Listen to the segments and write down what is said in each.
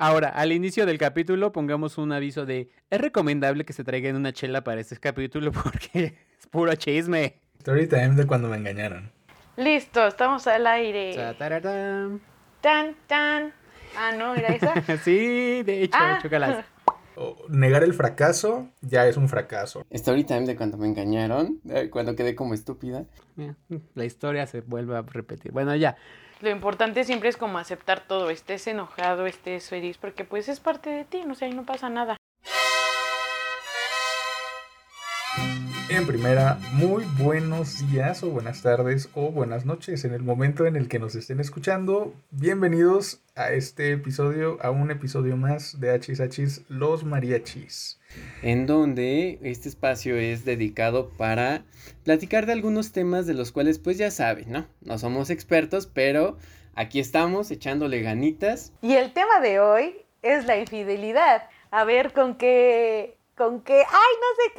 Ahora, al inicio del capítulo pongamos un aviso de es recomendable que se traigan una chela para este capítulo porque es puro chisme. Story time de cuando me engañaron. Listo, estamos al aire. Tan, tan. Ah, no, era esa. sí, de hecho, Ah. chócalas. O- negar el fracaso ya es un fracaso. Story time de cuando me engañaron, eh, cuando quedé como estúpida. La historia se vuelve a repetir. Bueno, ya. Lo importante siempre es como aceptar todo, estés enojado, estés feliz, porque pues es parte de ti, no sé, ahí no pasa nada. En primera, muy buenos días o buenas tardes o buenas noches en el momento en el que nos estén escuchando. Bienvenidos a este episodio, a un episodio más de Hachis Hachis Los Mariachis. En donde este espacio es dedicado para platicar de algunos temas de los cuales pues ya saben, ¿no? No somos expertos, pero aquí estamos echándole ganitas. Y el tema de hoy es la infidelidad. A ver con qué. Con qué. ¡Ay, no sé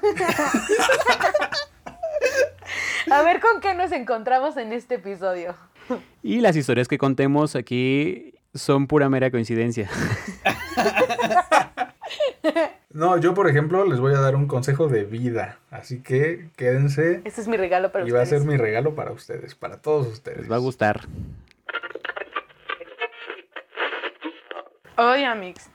qué! A ver con qué nos encontramos en este episodio. Y las historias que contemos aquí son pura mera coincidencia. No, yo por ejemplo les voy a dar un consejo de vida, así que quédense Este es mi regalo para y va a ustedes. ser mi regalo para ustedes, para todos ustedes. Les va a gustar. Oye, Amix,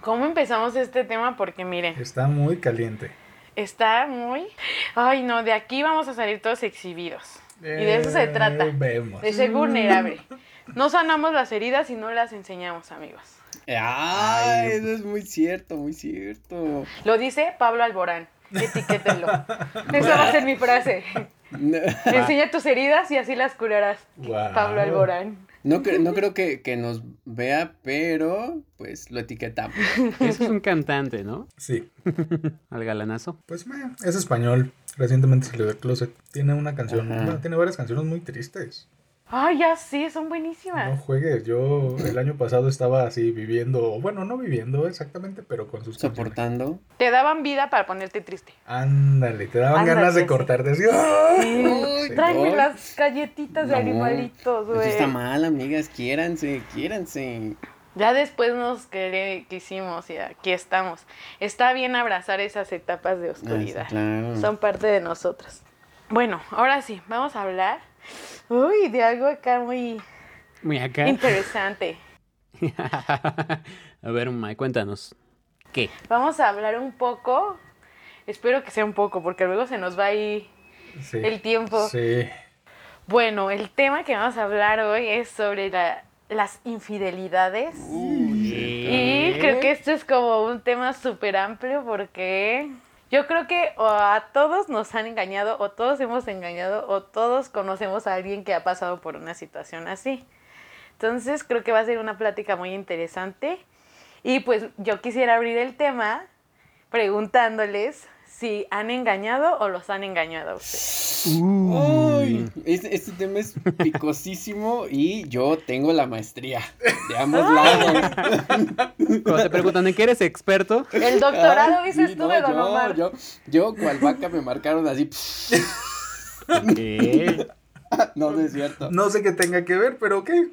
¿cómo empezamos este tema? Porque miren, Está muy caliente. está muy... Ay, no, de aquí vamos a salir todos exhibidos. Y de eso se Eh, trata. Vemos. De ser vulnerable. No sanamos las heridas y no las enseñamos, amigos. ¡Ay! Eso es muy cierto, muy cierto. Lo dice Pablo Alborán. Etiquétenlo. Esa va a ser mi frase. Enseña tus heridas y así las curarás. Pablo Alborán. No, cre- no creo que, que nos vea, pero pues lo etiquetamos. Ese es un cantante, ¿no? Sí, Al galanazo. pues es español. Recientemente salió del closet. Tiene una canción, bueno, tiene varias canciones muy tristes. Ay, ya sí, son No buenísimas. juegues, yo el año pasado estaba así viviendo, bueno, no viviendo exactamente, pero con sus canciones. Soportando. Te daban vida para ponerte triste. Ándale, te daban Ándale, ganas de sí. cortarte así. ¡ah! Sí. Sí. Tráeme las galletitas de No, animalitos, Eso güey. está mal, amigas. Quiéranse, quiéranse. Ya después nos quisimos y aquí estamos. Está bien abrazar esas etapas de Ah, oscuridad. claro. Son parte de nosotros. Bueno, ahora sí, vamos a hablar uy, de algo acá muy Muy acá. interesante. a ver, May, cuéntanos. ¿Qué? Vamos a hablar un poco, espero que sea un poco, porque luego se nos va ahí Sí. el tiempo. Sí. Bueno, el tema que vamos a hablar hoy es sobre la- las infidelidades. Y creo que esto es como un tema súper amplio porque yo creo que a todos nos han engañado o todos hemos engañado o todos conocemos a alguien que ha pasado por una situación así. Entonces creo que va a ser una plática muy interesante y pues yo quisiera abrir el tema preguntándoles si han engañado o los han engañado a ustedes. Uy, este, este tema es picosísimo y yo tengo la maestría de ambos lados. Cuando te preguntan en qué eres experto, El doctorado Ay, dices sí, tú no, de Don yo, Omar. Yo, yo, cual vaca me marcaron así. ¿qué? No, no es cierto. No sé qué tenga que ver, pero ¿qué?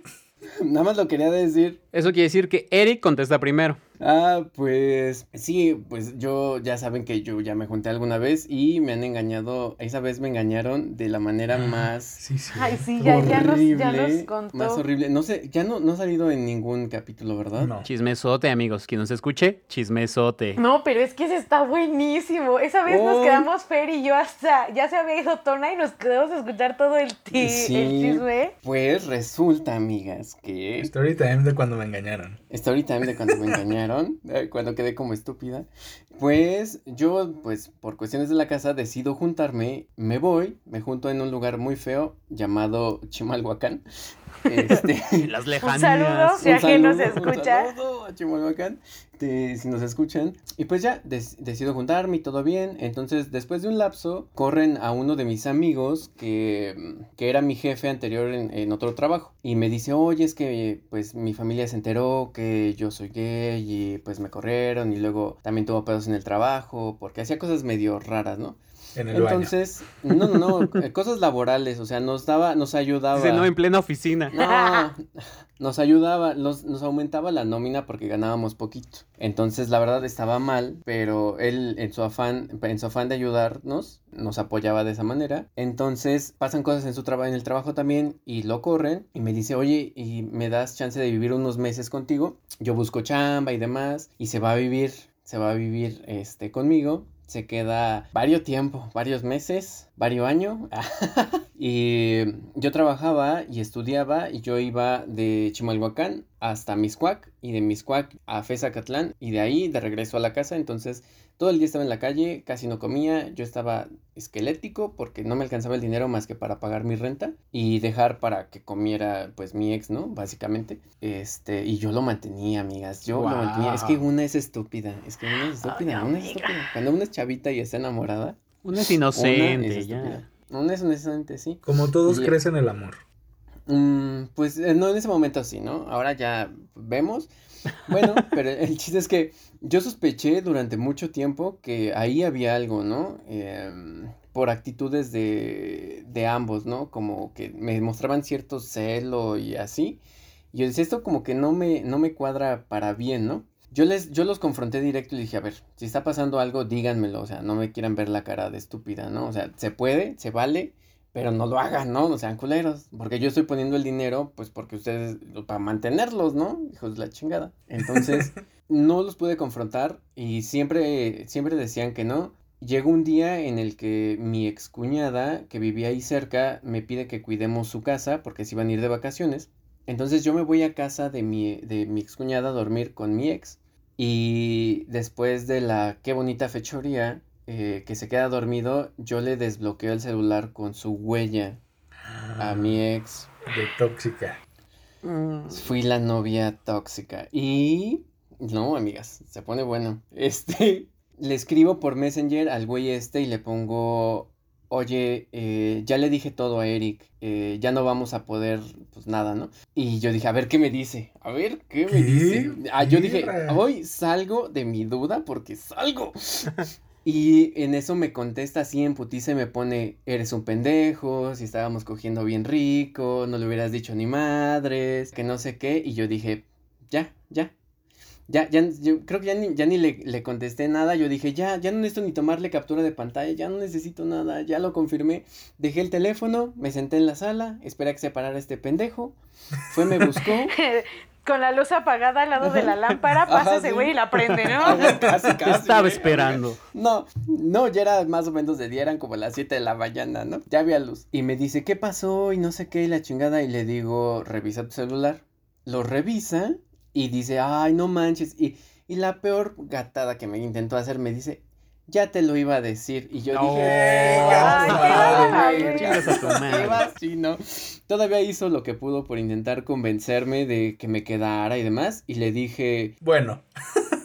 Nada más lo quería decir. Eso quiere decir que Eric contesta primero. Ah, pues sí, pues yo ya saben que yo ya me junté alguna vez y me han engañado. Esa vez me engañaron de la manera más Sí, sí. Ay, sí, ya, ya, nos, horrible, ya nos contó. más horrible. No sé, ya no, no ha salido en ningún capítulo, ¿verdad? No. Chismesote, amigos. Quien nos escuche, chismesote. No, pero es que ese está buenísimo. Esa vez nos Uy. quedamos Fer y yo hasta, ya se había ido Tona y nos quedamos a escuchar todo el, Sí. el chisme. Pues resulta, amigas, que Story time de cuando me engañaron. Story time de cuando me engañaron, cuando quedé como estúpida. Pues yo, pues por cuestiones de la casa, decido juntarme, me voy, me junto en un lugar muy feo llamado Chimalhuacán. Este, Las Un lejanías. saludo si un alguien nos saludo, un escucha. saludo a Chimalhuacán, de- si nos escuchan. Y pues ya, des- decido juntarme y todo bien. Entonces, después de un lapso, corren a uno de mis amigos que, que era mi jefe anterior en, en otro trabajo. Y me dice, oye, es que pues mi familia se enteró que yo soy gay y pues me corrieron y luego también tuvo pedos en el trabajo porque hacía cosas medio raras, ¿no? En el Entonces, no, no, no, eh, cosas laborales, o sea, nos daba, nos ayudaba. Dice, no, en plena oficina. No, nos ayudaba, nos, nos aumentaba la nómina porque ganábamos poquito. Entonces, la verdad estaba mal, pero él en su afán, en su afán de ayudarnos, nos apoyaba de esa manera. Entonces, pasan cosas en su trabajo, en el trabajo también y lo corren y me dice, "Oye, ¿y me das chance de vivir unos meses contigo?" Yo busco chamba y demás y se va a vivir, se va a vivir este conmigo se queda varios tiempo, varios meses, varios años. y yo trabajaba y estudiaba y yo iba de Chimalhuacán hasta Miscuac y de Miscuac a Fezacatlán y de ahí de regreso a la casa. Entonces todo el día estaba en la calle, casi no comía, yo estaba esquelético porque no me alcanzaba el dinero más que para pagar mi renta y dejar para que comiera pues mi ex, ¿no? Básicamente. Este, y yo lo mantenía, amigas, yo lo mantenía. Es que una es estúpida, es que una es estúpida, una es estúpida. Cuando una es chavita y está enamorada. Una es inocente, una ya. Una es inocente, sí. Como todos crecen el amor. Mm, pues eh, no en ese momento sí, ¿no? Ahora ya vemos. Bueno, pero el chiste es que yo sospeché durante mucho tiempo que ahí había algo, ¿no? Em, por actitudes de, de ambos, ¿no? Como que me mostraban cierto celo y así. Y decía, esto como que no me, no me cuadra para bien, ¿no? Yo, les, yo los confronté directo y dije, a ver, si está pasando algo, díganmelo, o sea, no me quieran ver la cara de estúpida, ¿no? O sea, se puede, se vale, pero no lo hagan, ¿no? No sean culeros. Porque yo estoy poniendo el dinero, pues porque ustedes, para mantenerlos, ¿no? Hijos de la chingada. Entonces, no los pude confrontar y siempre, siempre decían que no. Llegó un día en el que mi excuñada, que vivía ahí cerca, me pide que cuidemos su casa porque se iban a ir de vacaciones. Entonces yo me voy a casa de mi, de mi excuñada a dormir con mi ex. Y después de la qué bonita fechoría, eh, que se queda dormido, yo le desbloqueo el celular con su huella a mi ah, ex. De tóxica. Mm. Fui la novia tóxica. Y... No, amigas, se pone bueno. Este... Le escribo por Messenger al güey este y le pongo... Oye, eh, ya le dije todo a Eric, eh, ya no vamos a poder, pues nada, ¿no? Y yo dije, a ver qué me dice, a ver qué me dice. Ah, yo dije, hoy salgo de mi duda porque salgo. Y en eso me contesta así en putiza y me pone, eres un pendejo, si estábamos cogiendo bien rico, no le hubieras dicho ni madres, que no sé qué. Y yo dije, ya, ya. Ya, ya, yo creo que ya ni, ya ni le, le, contesté nada. Yo dije, ya, ya no necesito ni tomarle captura de pantalla, ya no necesito nada, ya lo confirmé. Dejé el teléfono, me senté en la sala, esperé a que se parara este pendejo. Fue, me buscó. con la luz apagada al lado de la lámpara, pasa ese güey y la prende, ¿no? casi, casi. Estaba esperando. No, no, ya era más o menos de día, eran como las 7 de la mañana, ¿no? Ya había luz. Y me dice, ¿qué pasó? Y no sé qué, y la chingada. Y le digo, revisa tu celular. Lo revisa y dice, ay, no manches. Y, y la peor gatada que me intentó hacer me dice, ya te lo iba a decir. Y yo dije, sí, ¿no? Todavía hizo lo que pudo por intentar convencerme de que me quedara y demás. Y le dije, bueno.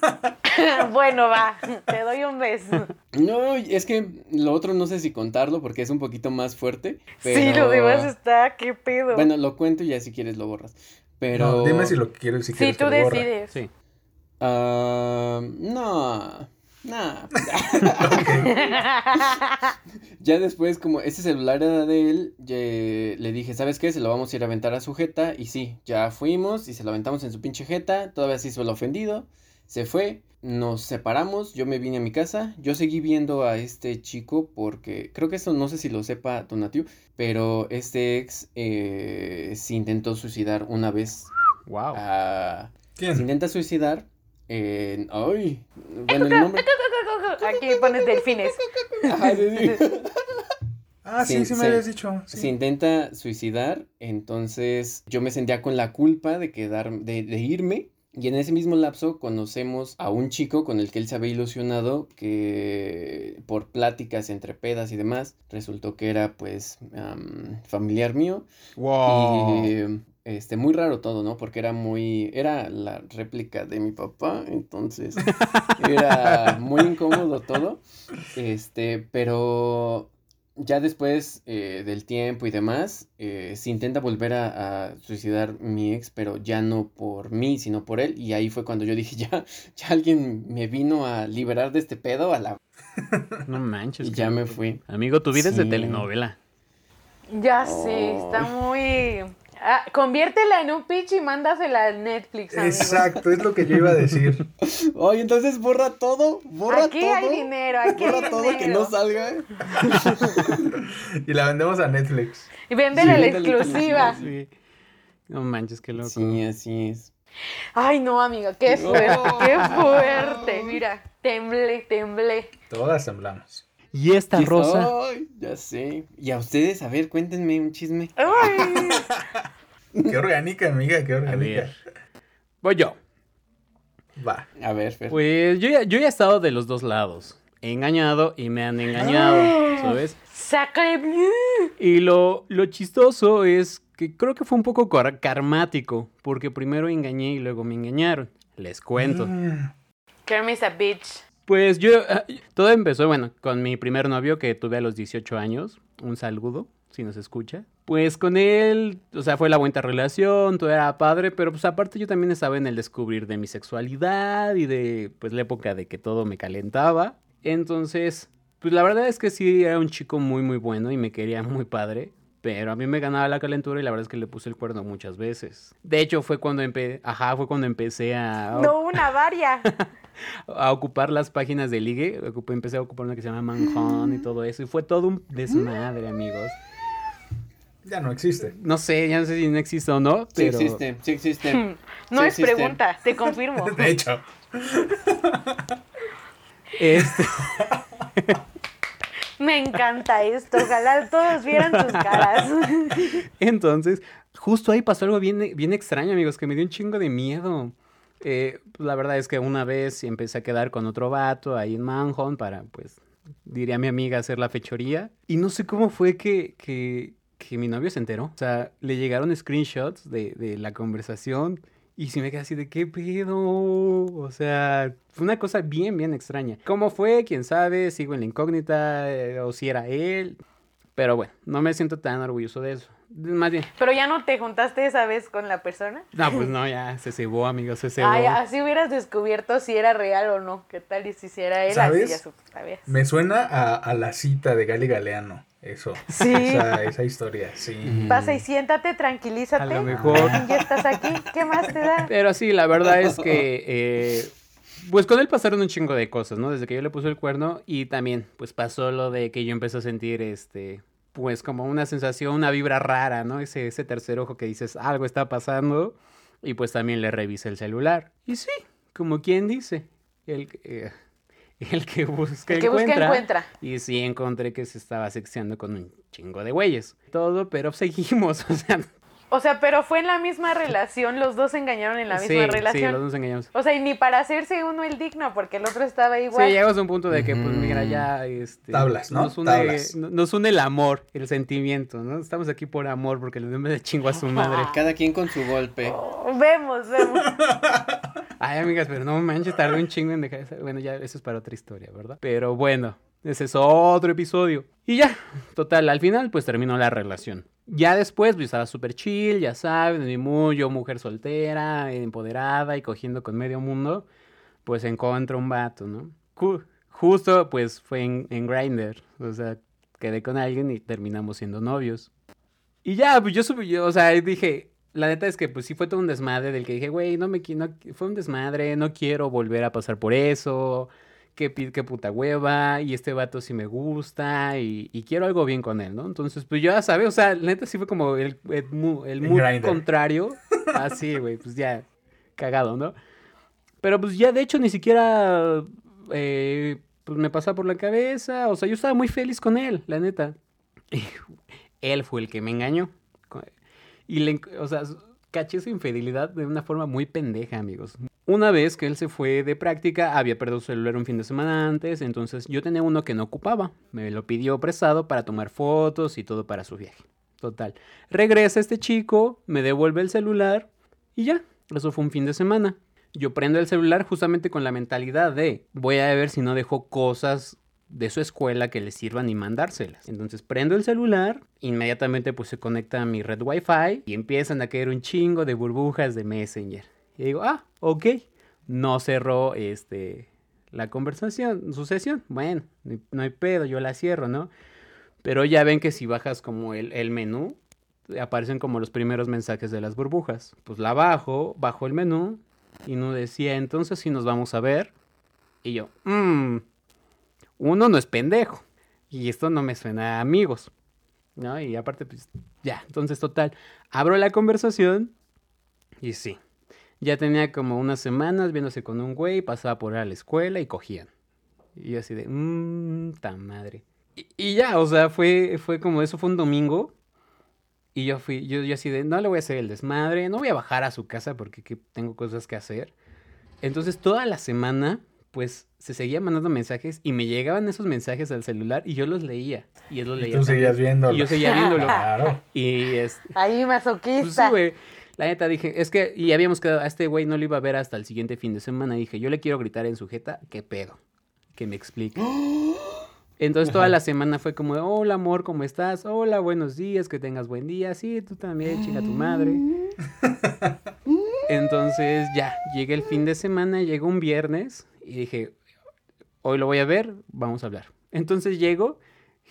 bueno, va, te doy un beso. No, es que lo otro no sé si contarlo porque es un poquito más fuerte. Sí, lo demás está, qué pedo. Bueno, lo cuento y ya si quieres lo borras. Pero. No, dime si lo quiero si quieres. Sí, tú decides. Sí. Ah, no. Nah. ya después, como ese celular era de él, le dije, ¿sabes qué? Se lo vamos a ir a aventar a su jeta. Y sí, ya fuimos y se lo aventamos en su pinche jeta. Todavía se hizo el ofendido. Se fue. Nos separamos. Yo me vine a mi casa. Yo seguí viendo a este chico porque creo que eso no sé si lo sepa Donatiu. Pero este ex eh, se intentó suicidar una vez. Wow. ¿Quién? Se intenta suicidar eh, ay, bueno, el nombre. Aquí pones delfines. Ah, sí, sí, me habías dicho. Se intenta suicidar, entonces yo me sentía con la culpa de quedar, de, de, irme. Y en ese mismo lapso conocemos a un chico con el que él se había ilusionado que por pláticas entre pedas y demás resultó que era pues familiar mío. Wow. Y este, muy raro todo, ¿no? Porque era muy, era la réplica de mi papá, entonces era muy incómodo todo. Este, pero ya después eh, del tiempo y demás, eh, se intenta volver a, suicidar mi ex, pero ya no por mí, sino por él. Y ahí fue cuando yo dije, ya, ya alguien me vino a liberar de este pedo a la No manches. Y ya me fui. Amigo, tu vida es de Sí. telenovela. Ya sé, está muy... Ah, conviértela en un pitch y mándasela a Netflix, amigo. Exacto, es lo que yo iba a decir. Oye, entonces borra todo, borra Aquí todo. hay dinero, aquí hay borra todo que no salga. Y la vendemos a Netflix. Y véndele Sí, la exclusiva. Sí. No manches, qué loco. Sí, así es. Ay, no, amigo, qué fuerte, qué fuerte. Mira, temblé, temblé. Todas temblamos. Y esta rosa. ay, ya sé. Y a ustedes, a ver, cuéntenme un chisme. Ay, Qué orgánica, amiga, qué A orgánica. ver. Voy yo. Va. A ver, Fer. Pues yo ya, yo ya he estado de los dos lados. He engañado y me han engañado, ¿sabes? sacre bleu. Y lo, lo chistoso es que creo que fue un poco car- karmático, porque primero engañé y luego me engañaron. Les cuento. Mm, Kermit's a bitch. Pues yo, ah, todo empezó, bueno, con mi primer novio que tuve a los 18 años. Un saludo, si nos escucha. Pues con él, o sea, fue la buena relación, todo era padre, pero pues aparte yo también estaba en el descubrir de mi sexualidad y de, pues la época de que todo me calentaba. Entonces, pues la verdad es que sí, era un chico muy, muy bueno y me quería muy padre. Pero a mí me ganaba la calentura y la verdad es que le puse el cuerno muchas veces. De hecho, fue cuando, empe ajá, fue cuando empecé a, No, una varia. a ocupar las páginas de ligue. Ocupé- empecé a ocupar una que se llama Manhunt y todo eso. Y fue todo un desmadre, amigos. Ya no existe. No sé, ya no sé si no existe o no, Sí existe, sí existe. No Sí es existe. pregunta, te confirmo. De hecho, Este, Me encanta esto. Ojalá todos vieran tus caras. entonces, justo ahí pasó algo bien, bien extraño, amigos, que me dio un chingo de miedo. Eh, pues, la verdad es que una vez empecé a quedar con otro vato ahí en Manhunt para, pues, diría mi amiga, hacer la fechoría. Y no sé cómo fue que, que, que mi novio se enteró. O sea, le llegaron screenshots de, de la conversación y sí me quedé así de qué pedo. O sea, fue una cosa bien, bien extraña. ¿Cómo fue? ¿Quién sabe? Sigo en la incógnita eh, o si era él. Pero bueno, no me siento tan orgulloso de eso. Más bien, Pero ya no te juntaste esa vez con la persona. no, pues no, ya se cebó, amigos, se cebó. Ay, así hubieras descubierto si era real o no. ¿Qué tal y si era él? ¿Sabes? Así ya sabías. me suena a, a la cita de Gali Galeano. Eso. Sí. Esa, esa historia, sí. Pasa y siéntate, tranquilízate. A lo mejor. Ya estás aquí. ¿Qué más te da? Pero sí, la verdad es que, eh, pues con él pasaron un chingo de cosas, ¿no? Desde que yo le puse el cuerno y también, pues pasó lo de que yo empecé a sentir, este, pues como una sensación, una vibra rara, ¿no? Ese, ese tercer ojo que dices, algo está pasando y pues también le revisé el celular. Y sí, como quien dice, el, eh, el que busca El que busca encuentra. Y sí encontré que se estaba sexeando con un chingo de güeyes. Todo, pero seguimos, o sea, O sea, pero fue en la misma relación. Los dos se engañaron en la sí, misma sí, relación. los dos engañamos. O sea, y ni para hacerse uno el digno, porque el otro estaba igual. Sí, llegamos a un punto de que, pues, mira, ya, este... Tablas, ¿no? Nos une, Tablas. nos une el amor, el sentimiento, ¿no? Estamos aquí por amor, porque le de chingo a su madre. Cada quien con su golpe. Oh, vemos, vemos. Ay, amigas, pero no manches, tardé un chingo en dejar esa... Bueno, ya, eso es para otra historia, ¿verdad? Pero bueno, ese es otro episodio. Y ya, total, al final, pues, terminó la relación. Ya después, pues, estaba súper chill, ya saben, ni muy yo, mujer soltera, empoderada y cogiendo con medio mundo, pues, encontré un vato, ¿no? Ju- justo, pues, fue en, en Grindr, o sea, quedé con alguien y terminamos siendo novios. Y ya, pues, yo, supe- yo, o sea, dije... La neta es que pues sí fue todo un desmadre del que dije, güey, no me no, fue un desmadre, no quiero volver a pasar por eso, qué, qué puta hueva, y este vato sí me gusta, y, y quiero algo bien con él, ¿no? Entonces, pues ya sabes, o sea, la neta sí fue como el, el, el contrario, así, güey, pues ya, cagado, ¿no? Pero pues ya de hecho ni siquiera, eh, pues me pasa por la cabeza, o sea, yo estaba muy feliz con él, la neta. Y él fue el que me engañó. Y le, o sea, caché su infidelidad de una forma muy pendeja, amigos. Una vez que él se fue de práctica, había perdido su celular un fin de semana antes, entonces yo tenía uno que no ocupaba. Me lo pidió prestado para tomar fotos y todo para su viaje. Total. Regresa este chico, me devuelve el celular y ya. Eso fue un fin de semana. Yo prendo el celular justamente con la mentalidad de voy a ver si no dejo cosas de su escuela que le sirvan y mandárselas. Entonces prendo el celular, inmediatamente pues se conecta a mi red wifi y empiezan a caer un chingo de burbujas de Messenger. Y digo, ah, ok. No cerró este la conversación, su sesión. Bueno, no hay pedo, yo la cierro, ¿no? Pero ya ven que si bajas como el, el menú, aparecen como los primeros mensajes de las burbujas. Pues la bajo, bajo el menú y no decía, entonces si nos vamos a ver. Y yo, mmm, uno no es pendejo. Y esto no me suena a amigos. ¿No? Y aparte, pues ya, entonces total, abro la conversación y sí. Ya tenía como unas semanas viéndose con un güey, pasaba por a la escuela y cogían. Y así de, mmm, tan madre. Y, ya, o sea, fue, fue como eso, fue un domingo. Y yo fui, yo, yo así de, no le voy a hacer el desmadre, no voy a bajar a su casa porque tengo cosas que hacer. Entonces toda la semana pues se seguía mandando mensajes y me llegaban esos mensajes al celular y yo los leía. Y él los leía. tú seguías viéndolo. Y yo seguía viéndolo. Claro. Y es. Ahí masoquista. Pues La neta dije, es que, y habíamos quedado, a este güey no lo iba a ver hasta el siguiente fin de semana. dije, yo le quiero gritar en su jeta, ¿qué pedo? Que me explique. Entonces toda la semana fue como, hola amor, ¿cómo estás? Hola, buenos días, que tengas buen día. Sí, tú también, chinga tu madre. Entonces ya, llegué el fin de semana, llegó un viernes y dije, hoy lo voy a ver, vamos a hablar. Entonces llego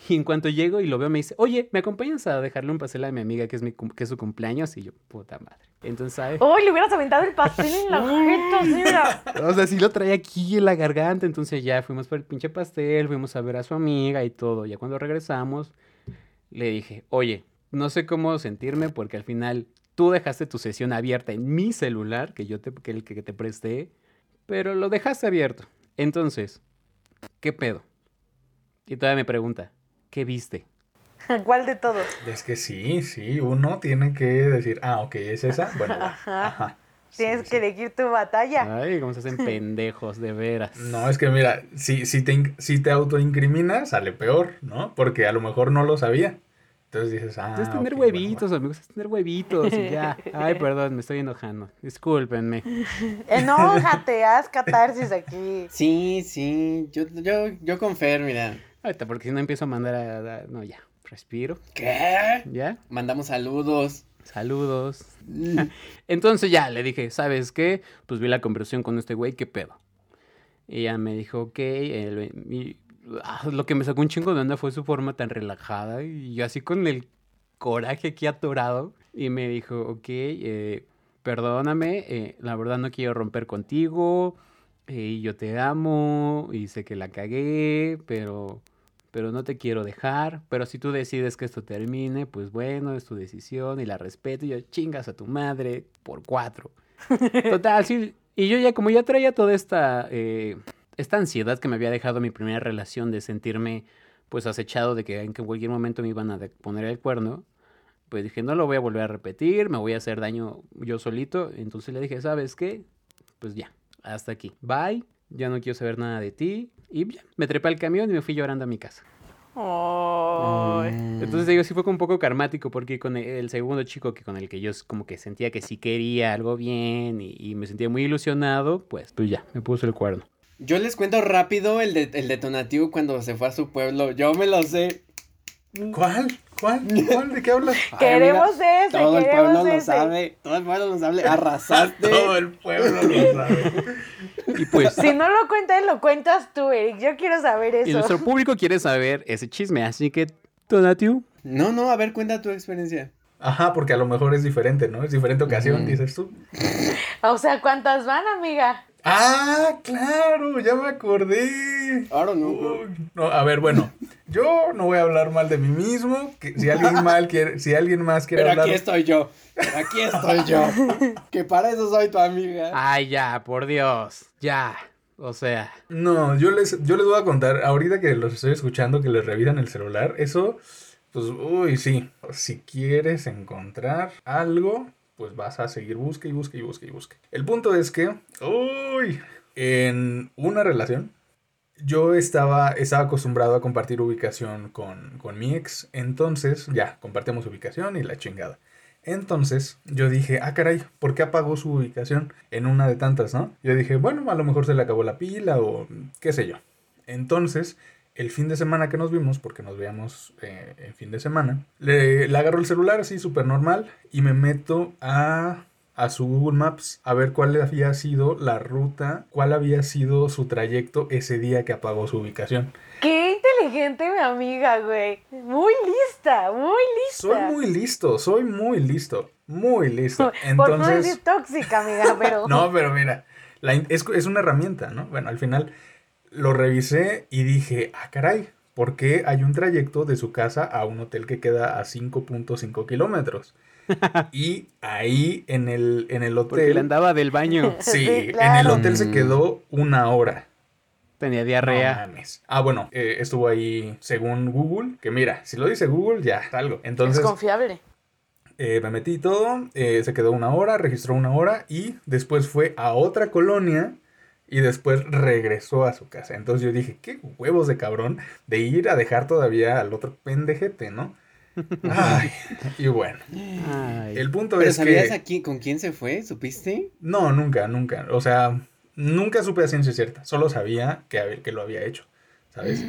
y en cuanto llego y lo veo me dice, oye, ¿me acompañas a dejarle un pastel a mi amiga que es, mi, que es su cumpleaños? Y yo, puta madre. Entonces, ¿sabes? ¡Oh, le hubieras aventado el pastel en la jeta! O sea, sí lo traía aquí en la garganta. Entonces ya fuimos por el pinche pastel, fuimos a ver a su amiga y todo. Ya cuando regresamos, le dije, oye, no sé cómo sentirme porque al final tú dejaste tu sesión abierta en mi celular, que yo te, que el que te presté pero lo dejaste abierto. Entonces, ¿qué pedo? Y todavía me pregunta, ¿qué viste? ¿Cuál de todos? Es que sí, sí, uno tiene que decir, ah, ok, es esa. Bueno, ajá. Tienes que elegir tu batalla. Ay, cómo se hacen pendejos, de veras. No, es que mira, si, si, te, si te autoincriminas, sale peor, ¿no? Porque a lo mejor no lo sabía. Entonces dices, ah. Es tener huevitos, amigos, es tener huevitos y ya. Ay, perdón, me estoy enojando. Discúlpenme. Enójate, haz catarsis aquí. Sí, sí, yo, yo, yo confío, mira. Ahorita, porque si no empiezo a mandar a, No, ya, respiro. ¿Qué? ¿Ya? Mandamos saludos. Saludos. Mm. Entonces ya le dije, ¿sabes qué? Pues vi la conversación con este güey, ¿qué pedo? Y ella me dijo, ok, el, Ah, lo que me sacó un chingo de onda fue su forma tan relajada y yo así con el coraje aquí atorado y me dijo, ok, eh, perdóname, eh, la verdad no quiero romper contigo eh, y yo te amo y sé que la cagué, pero, pero no te quiero dejar, pero si tú decides que esto termine, pues bueno, es tu decisión y la respeto y yo chingas a tu madre por cuatro. Total, sí, y yo ya como ya traía toda esta esta ansiedad que me había dejado mi primera relación de sentirme pues acechado de que en cualquier momento me iban a poner el cuerno, pues dije, no lo voy a volver a repetir, me voy a hacer daño yo solito. Entonces le dije, ¿sabes qué? Pues ya, hasta aquí. Bye, ya no quiero saber nada de ti. Y ya, me trepé al camión y me fui llorando a mi casa. Entonces digo, sí fue un poco karmático porque con el, segundo chico que con el que yo como que sentía que sí quería algo bien y, y me sentía muy ilusionado, pues, pues ya, me puso el cuerno. Yo les cuento rápido el, de, el detonativo cuando se fue a su pueblo. Yo me lo sé. ¿Cuál? ¿Cuál? ¿Cuál? ¿De qué hablas? queremos ese, Todo el pueblo lo sabe. Todo el pueblo lo sabe. Arrasaste. todo el pueblo lo sabe. Y pues. Si no lo cuentas, lo cuentas tú, Eric. Yo quiero saber eso. Y nuestro público quiere saber ese chisme. Así que, Donatiu. No, no, a ver, cuenta tu experiencia. Ajá, porque a lo mejor es diferente, ¿no? Es diferente ocasión, dices tú. O sea, ¿cuántas van, amiga? Ah, claro, ya me acordé. Ahora no. no. A ver, bueno, yo no voy a hablar mal de mí mismo. Que si alguien mal quiere, si alguien más quiere Pero hablar. aquí estoy yo. Aquí estoy yo. que para eso soy tu amiga. Ay, ya, por Dios. Ya. O sea. No, yo les, yo les voy a contar, ahorita que los estoy escuchando, que les revisan el celular, eso, pues, uy, sí. Si quieres encontrar algo, pues vas a seguir busque y busque y busque y busque. El punto es que, uy, en una relación, yo estaba, estaba acostumbrado a compartir ubicación con, con mi ex, entonces ya, compartimos ubicación y la chingada. Entonces yo dije, ah, caray, ¿por qué apagó su ubicación en una de tantas, no? Yo dije, bueno, a lo mejor se le acabó la pila o qué sé yo. Entonces el fin de semana que nos vimos, porque nos veíamos eh, en fin de semana, le, agarro el celular así súper normal y me meto a, a su Google Maps a ver cuál había sido la ruta, cuál había sido su trayecto ese día que apagó su ubicación. Qué inteligente mi amiga, güey. Muy lista, muy lista. Soy muy listo, soy muy listo, muy listo. Por no decir tóxica, amiga, pero... no, pero mira, la es, es una herramienta, ¿no? Bueno, al final lo revisé y dije, ah, caray, ¿por qué hay un trayecto de su casa a un hotel que queda a 5.5 kilómetros? y ahí en el, en el Porque le hotel... andaba del baño. Sí, Sí, en el hotel se quedó una hora. Tenía No diarrea. mames. Ah, bueno, eh, estuvo ahí según Google, que mira, si lo dice Google, ya, algo. Entonces, es confiable. eh, me metí y todo, eh, se quedó una hora, registró una hora y después fue a otra colonia y después regresó a su casa. Entonces yo dije, qué huevos de cabrón de ir a dejar todavía al otro pendejete, ¿no? Ay, y bueno, Ay. el punto ¿Pero es sabías que... aquí con quién se fue? ¿Supiste? No, nunca, nunca. O sea, nunca supe a ciencia cierta. Solo sabía que, que lo había hecho, ¿sabes?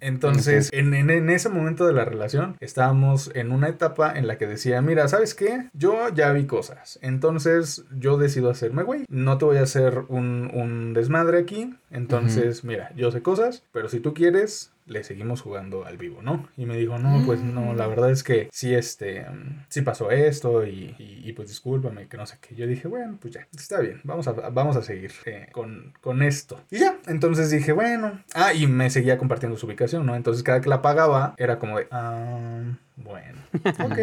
Entonces, en, en- en ese momento de la relación, estábamos en una etapa en la que decía, mira, ¿sabes qué? Yo ya vi cosas. Entonces, yo decido hacerme güey. No te voy a hacer un, un desmadre aquí. Entonces, mira, yo sé cosas, pero si tú quieres, le seguimos jugando al vivo, ¿no? Y me dijo, no, pues no, la verdad es que sí, este, mm, sí pasó esto y, y- y, pues discúlpame, que no sé qué. Yo dije, bueno, pues ya, está bien, vamos a, vamos a seguir eh, con, con esto. Y ya, entonces dije, bueno, ah, y me seguía compartiendo su ubicación, ¿no? Entonces cada que la pagaba era como de, ah, bueno, ok,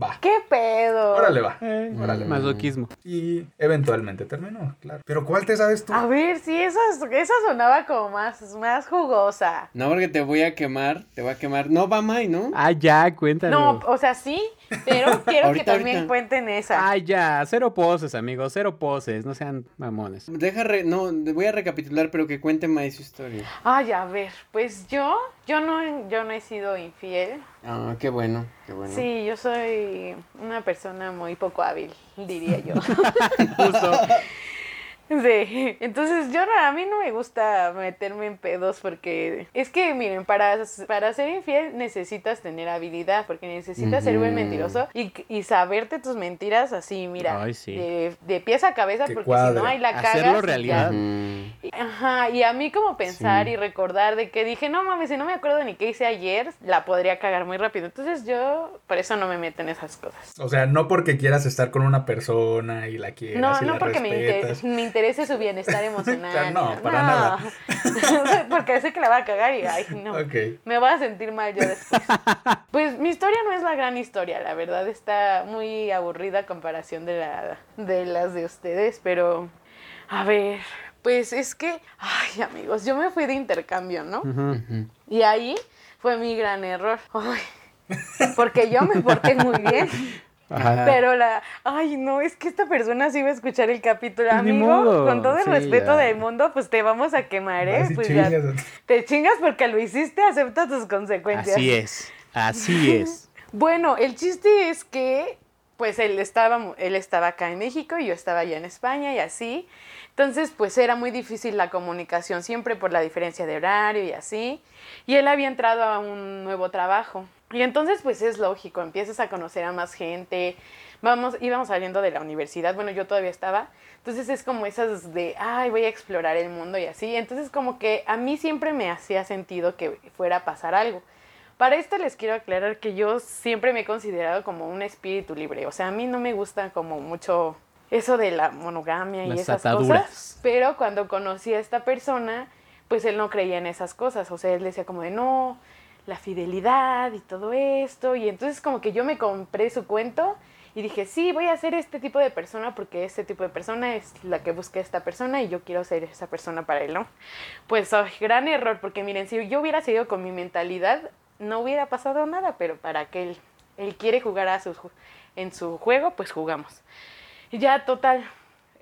va. ¿Qué pedo? Órale, va. Eh, Órale. Masoquismo. Y eventualmente terminó, claro. Pero ¿cuál te sabes tú? A ver, sí, esa, esa sonaba como más, más jugosa. No, porque te voy a quemar, te voy a quemar. No va May, ¿no? Ah, ya, cuéntalo. No, o sea, sí, pero quiero que también ahorita. cuenten esa. Ah, ya, cero poses, amigos, cero poses, no sean mamones. Deja, re- no, voy a recapitular, pero que cuente May su historia. Ay, a ver, pues yo, yo no, yo no he sido infiel. Ah, qué bueno, qué bueno. Sí, yo soy una persona muy poco hábil, diría yo. Justo. Sí, entonces yo no- a mí no me gusta meterme en pedos porque es que miren, para, para ser infiel necesitas tener habilidad porque necesitas ser buen mentiroso y, y saberte tus mentiras así, mira, Ay, sí. de, de pies a cabeza Que porque cuadre. si no ahí la cagas. Hacerlo realidad. Ajá, y a mí como pensar Sí. y recordar de que dije, no mames, si no me acuerdo ni qué hice ayer, la podría cagar muy rápido. Entonces yo, por eso no me meto en esas cosas. O sea, no porque quieras estar con una persona y la quieras No, y no la porque me, inter- respetas. me interese su bienestar emocional. No, para nada. porque sé que la va a cagar y, ay, no. Me voy a sentir mal yo después. Pues mi historia no es la gran historia, la verdad está muy aburrida a comparación de, la, de las de ustedes, pero a ver, pues es que, ay amigos, yo me fui de intercambio, ¿no? Y ahí fue mi gran error. Ay, porque yo me porté muy bien. Ajá. Pero la, ay no, es que esta persona sí va a escuchar el capítulo, Pues ni amigo. modo, Con todo el sí, respeto ya. del mundo, pues te vamos a quemar, ¿eh? Pues ya, chingas. te chingas porque lo hiciste, acepta tus consecuencias. Así es, así es. Bueno, el chiste es que, pues él estaba, él estaba acá en México y yo estaba allá en España y así. Entonces, pues era muy difícil la comunicación, siempre por la diferencia de horario y así. Y él había entrado a un nuevo trabajo. Y entonces, pues es lógico, empiezas a conocer a más gente. Vamos, íbamos saliendo de la universidad, bueno, yo todavía estaba. Entonces es como esas de, ay, voy a explorar el mundo y así. Entonces como que a mí siempre me hacía sentido que fuera a pasar algo. Para esto les quiero aclarar que yo siempre me he considerado como un espíritu libre. O sea, a mí no me gusta como mucho eso de la monogamia y esas ataduras. cosas. Pero cuando conocí a esta persona, pues él no creía en esas cosas. O sea, él decía como de no, la fidelidad y todo esto. Y entonces como que yo me compré su cuento y dije, sí, voy a ser este tipo de persona porque este tipo de persona es la que busca esta persona y yo quiero ser esa persona para él, ¿no? Pues ay, gran error, porque miren, si yo hubiera seguido con mi mentalidad, no hubiera pasado nada, pero para que él, él quiere jugar a su, en su juego, pues jugamos. Y ya, total.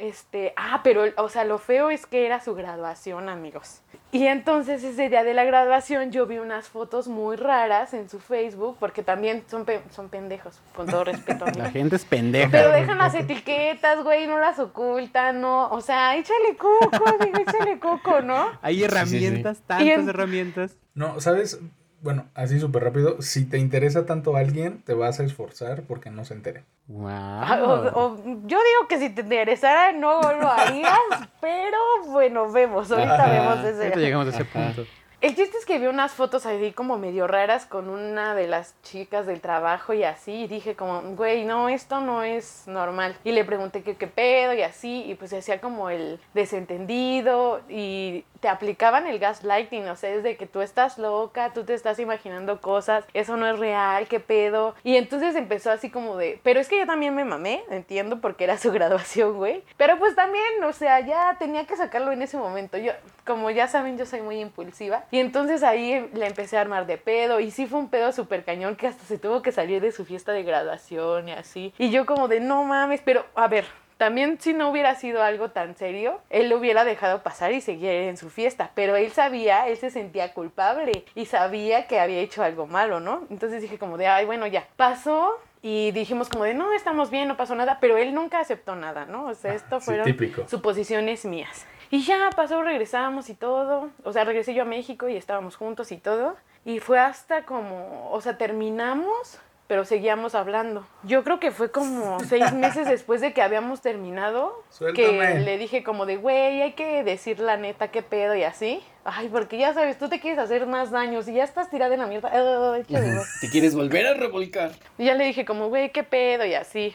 Este, ah, pero, o sea, lo feo es que era su graduación, amigos. Y entonces ese día de la graduación yo vi unas fotos muy raras en su Facebook, porque también son, pe- son pendejos, con todo respeto. La amigos. gente es pendeja. Pero dejan las etiquetas, güey, no las ocultan, ¿no? O sea, échale coco, amigo, échale coco, ¿no? Hay herramientas, Y tantas en- herramientas. No, ¿sabes? Bueno, así súper rápido, si te interesa tanto alguien, te vas a esforzar porque no se entere. Wow. Ah, o- o- yo digo que si te interesara no lo harías, pero bueno, vemos, ahorita Ajá. vemos ese. Ahorita llegamos a ese Ajá. punto. El chiste es que vi unas fotos ahí como medio raras con una de las chicas del trabajo y así, y dije como, güey, no, esto no es normal. Y le pregunté qué, qué pedo y así, y pues se hacía como el desentendido y te aplicaban el gaslighting, o sea, es de que tú estás loca, tú te estás imaginando cosas, eso no es real, qué pedo. Y entonces empezó así como de, pero es que yo también me mamé, entiendo, porque era su graduación, güey. Pero pues también, o sea, ya tenía que sacarlo en ese momento. Yo, como ya saben, yo soy muy impulsiva. Y entonces ahí le empecé a armar de pedo. Y sí fue un pedo súper cañón que hasta se tuvo que salir de su fiesta de graduación y así. Y yo como de, no mames, pero a ver, también si no hubiera sido algo tan serio, él lo hubiera dejado pasar y seguir en su fiesta. Pero él sabía, él se sentía culpable y sabía que había hecho algo malo, ¿no? Entonces dije como de, ay, bueno, ya. Pasó y dijimos como de, no, estamos bien, no pasó nada. Pero él nunca aceptó nada, ¿no? O sea, esto Sí, fueron típico. suposiciones mías. Y ya pasó, regresamos y todo. O sea, regresé yo a México y estábamos juntos y todo. Y fue hasta como, o sea, terminamos, pero seguíamos hablando. Yo creo que fue como seis meses después de que habíamos terminado. Que le dije como de, güey, hay que decir la neta, qué pedo y así. Ay, porque ya sabes, tú te quieres hacer más daños y ya estás tirada en la mierda. Ay. ¿Te quieres volver a revolcar? Y ya le dije como, güey, qué pedo y así.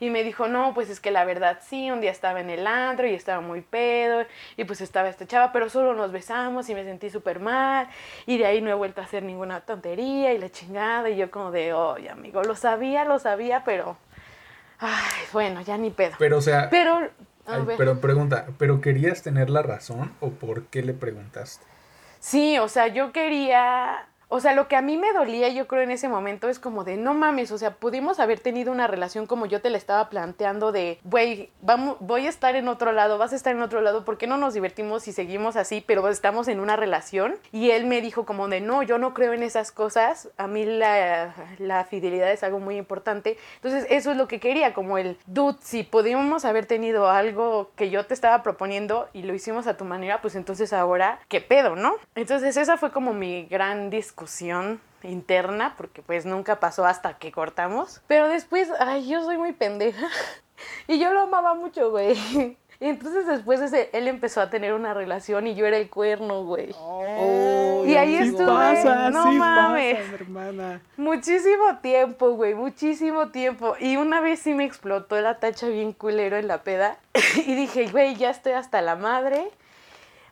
Y me dijo, no, pues es que la verdad sí, un día estaba en el antro y estaba muy pedo y pues estaba esta chava, pero solo nos besamos y me sentí súper mal y de ahí no he vuelto a hacer ninguna tontería y la chingada y yo como de, oye amigo, lo sabía, lo sabía, pero, ay, bueno, ya ni pedo. Pero, o sea, Pero, ay, pero pregunta, ¿pero querías tener la razón o por qué le preguntaste? Sí, o sea, yo quería, o sea, lo que a mí me dolía, yo creo en ese momento es como de, no mames, o sea, pudimos haber tenido una relación como yo te la estaba planteando de, güey, voy a estar en otro lado, vas a estar en otro lado, ¿por qué no nos divertimos y seguimos así, pero estamos en una relación? Y él me dijo como de, no, yo no creo en esas cosas, a mí la, la fidelidad es algo muy importante, entonces eso es lo que quería, como el, dude, si pudimos haber tenido algo que yo te estaba proponiendo y lo hicimos a tu manera, pues entonces ahora, ¿qué pedo, no? Entonces esa fue como mi gran discusión interna, porque pues nunca pasó hasta que cortamos. Pero después, ay, yo soy muy pendeja. Y yo lo amaba mucho, güey. Y entonces después ese, él empezó a tener una relación y yo era el cuerno, güey. Y ahí Sí estuve, pasa, no sí mames. pasa, hermana. Muchísimo tiempo, güey, muchísimo tiempo. Y una vez sí me explotó la tacha bien culero en la peda. y dije, güey, ya estoy hasta la madre.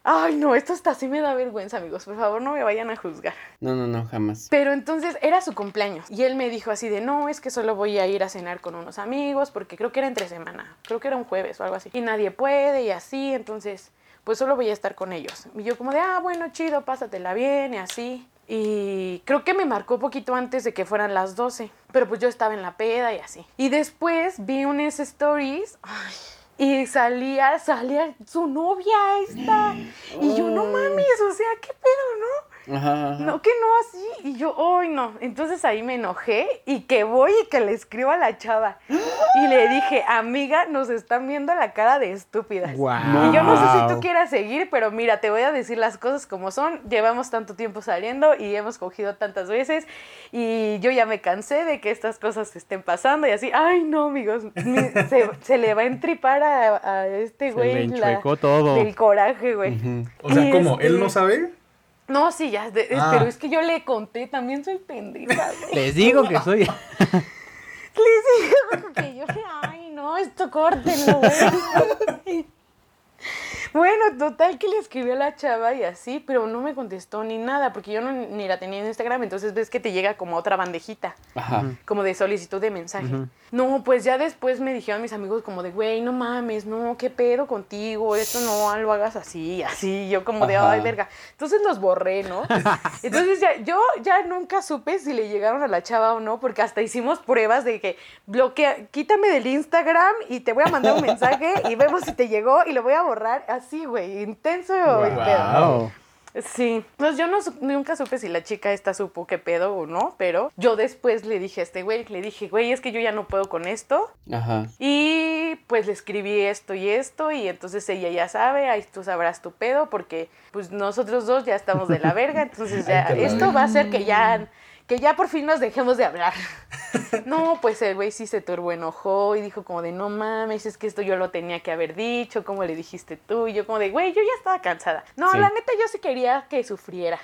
Ay, no, esto hasta sí me da vergüenza, amigos. Por favor, no me vayan a juzgar. No, no, no, jamás. Pero entonces era su cumpleaños. Y él me dijo así de, no, es que solo voy a ir a cenar con unos amigos porque creo que era entre semana. Creo que era un jueves o algo así. Y nadie puede y así. Entonces, pues solo voy a estar con ellos. Y yo como de, ah, bueno, chido, pásatela bien y así. Y creo que me marcó poquito antes de que fueran las 12. Pero pues yo estaba en la peda y así. Y después vi unas stories. Ay, y salía, salía su novia esta. Y yo, no mames, o sea, ¿qué pedo, no? Ajá, ajá. No, que no así. Y yo, ay, no. Entonces ahí me enojé y que voy y que le escribo a la chava. Y le dije, amiga, nos están viendo la cara de estúpidas. Guau. Y yo no sé si tú quieras seguir, pero mira, te voy a decir las cosas como son. Llevamos tanto tiempo saliendo y hemos cogido tantas veces. Y yo ya me cansé de que estas cosas estén pasando y así. Ay, no, amigos. mi- se, se le va a entripar a, a este Se güey le la- enchuecó todo. del coraje, güey. O sea, Y ¿cómo? este- ¿Él no sabe? No, sí, ya, de- es- Ah. pero es que yo le conté, también soy pendeja. Les digo que soy. Les digo que yo, ay, no, esto córtenlo, güey. Bueno, total que le escribió a la chava y así, pero no me contestó ni nada, porque yo no, ni la tenía en Instagram, entonces ves que te llega como otra bandejita, Ajá. como de solicitud de mensaje. Ujú. No, pues ya después me dijeron mis amigos como de, güey, no mames, no, qué pedo contigo, esto no lo hagas así, así, yo como de, Ajá. ay, verga. Entonces los borré, ¿no? Entonces ya, yo ya nunca supe si le llegaron a la chava o no, porque hasta hicimos pruebas de que bloquea, quítame del Instagram y te voy a mandar un mensaje y vemos si te llegó y lo voy a borrar así, güey, intenso el pedo. Sí, pues yo no, su- nunca supe si la chica esta supo qué pedo o no, pero yo después le dije a este güey, le dije, güey, es que yo ya no puedo con esto. Ajá. Y pues le escribí esto y esto y entonces ella ya sabe, ahí tú sabrás tu pedo porque pues nosotros dos ya estamos de la verga, entonces ya esto va a hacer que ya que ya por fin nos dejemos de hablar. no, pues el güey sí se turbo enojó y dijo como de no mames, es que esto yo lo tenía que haber dicho, como le dijiste tú, y yo como de güey, yo ya estaba cansada. No, la neta yo sí quería que sufriera.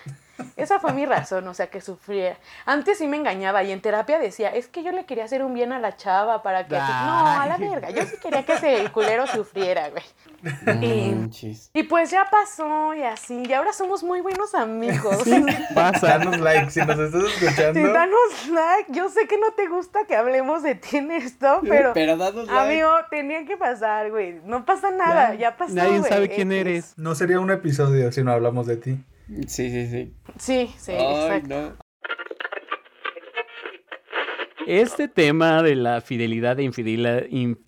Esa fue mi razón, o sea, que sufriera. Antes sí me engañaba y en terapia decía, es que yo le quería hacer un bien a la chava para que... No, a la verga, yo sí quería que ese culero sufriera, güey. Y, pues ya pasó y así, y ahora somos muy buenos amigos. pasa. Danos like si nos estás escuchando. danos like. Yo sé que no te gusta que hablemos de ti en esto, pero. Pero danos like. Amigo, tenía que pasar, güey. No pasa nada, ya, pasó. Nadie sabe quién eres. No sería un episodio si no hablamos de ti. Sí, sí, sí. Sí, sí, exacto. Este tema de la fidelidad e infidelidad,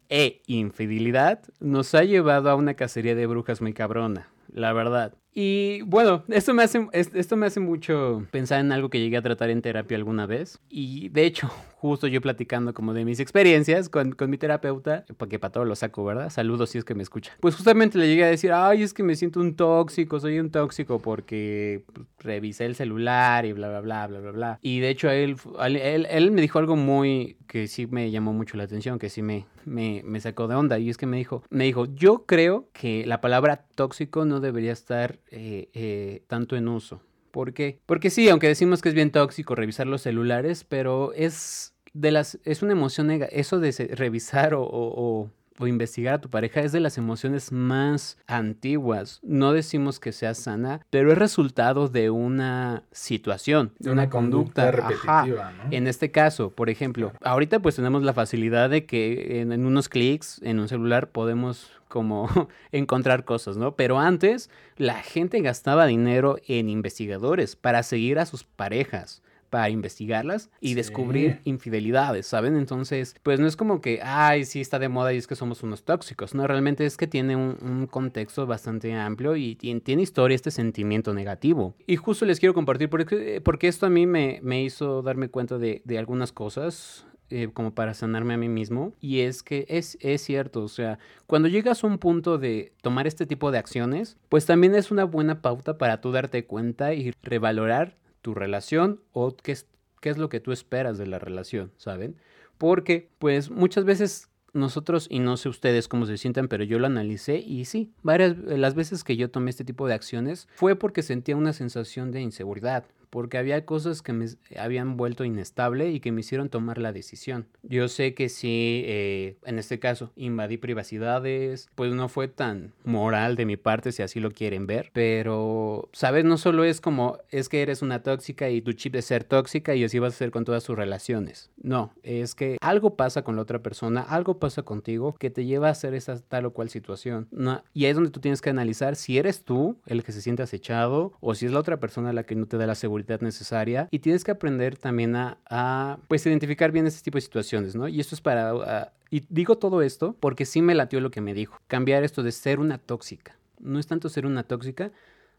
e infidelidad nos ha llevado a una cacería de brujas muy cabrona, la verdad. Y bueno, esto me, hace, esto me hace mucho pensar en algo que llegué a tratar en terapia alguna vez. Y de hecho, justo yo platicando como de mis experiencias con, con mi terapeuta, porque para todo lo saco, ¿verdad? Saludos si es que me escucha. Pues justamente le llegué a decir, ay, es que me siento un tóxico, soy un tóxico porque revisé el celular y bla, bla, bla, bla, bla, bla. Y de hecho, él, él, él me dijo algo muy que sí me llamó mucho la atención, que sí me, me, me sacó de onda. Y es que me dijo, me dijo, yo creo que la palabra tóxico no debería estar eh, eh, tanto en uso. ¿Por qué? Porque sí, aunque decimos que es bien tóxico revisar los celulares, pero es de las es una emoción eso de revisar o, o investigar a tu pareja es de las emociones más antiguas. No decimos que sea sana, pero es resultado de una situación, de una, conducta, repetitiva. En este caso, por ejemplo, ahorita pues tenemos la facilidad de que en, en unos clics en un celular podemos como encontrar cosas, ¿no? Pero antes la gente gastaba dinero en investigadores para seguir a sus parejas para investigarlas y descubrir infidelidades, ¿saben? Entonces, pues no es como que, ay, sí está de moda y es que somos unos tóxicos, no, realmente es que tiene un, contexto bastante amplio y tiene, historia este sentimiento negativo. Y justo les quiero compartir porque, porque esto a mí me, me hizo darme cuenta de, de algunas cosas. Eh, como para sanarme a mí mismo. Y es que es, es cierto, o sea, cuando llegas a un punto de tomar este tipo de acciones, pues también es una buena pauta para tú darte cuenta y revalorar tu relación o qué es, qué es lo que tú esperas de la relación, ¿saben? Porque pues muchas veces nosotros, y no sé ustedes cómo se sientan, pero yo lo analicé y sí, varias las veces que yo tomé este tipo de acciones fue porque sentía una sensación de inseguridad, porque había cosas que me habían vuelto inestable y que me hicieron tomar la decisión. Yo sé que sí, eh, en este caso, invadí privacidades, pues no fue tan moral de mi parte si así lo quieren ver, pero, ¿sabes? No solo es como, es que eres una tóxica y tu chip de ser tóxica y así vas a ser con todas sus relaciones. No, es que algo pasa con la otra persona, algo pasa contigo que te lleva a hacer esa tal o cual situación. No, y ahí es donde tú tienes que analizar si eres tú el que se siente acechado o si es la otra persona la que no te da la seguridad necesaria y tienes que aprender también a, pues identificar bien este tipo de situaciones, ¿no? Y esto es para... Ah, y digo todo esto porque sí me latió lo que me dijo. Cambiar esto de ser una tóxica. No es tanto ser una tóxica,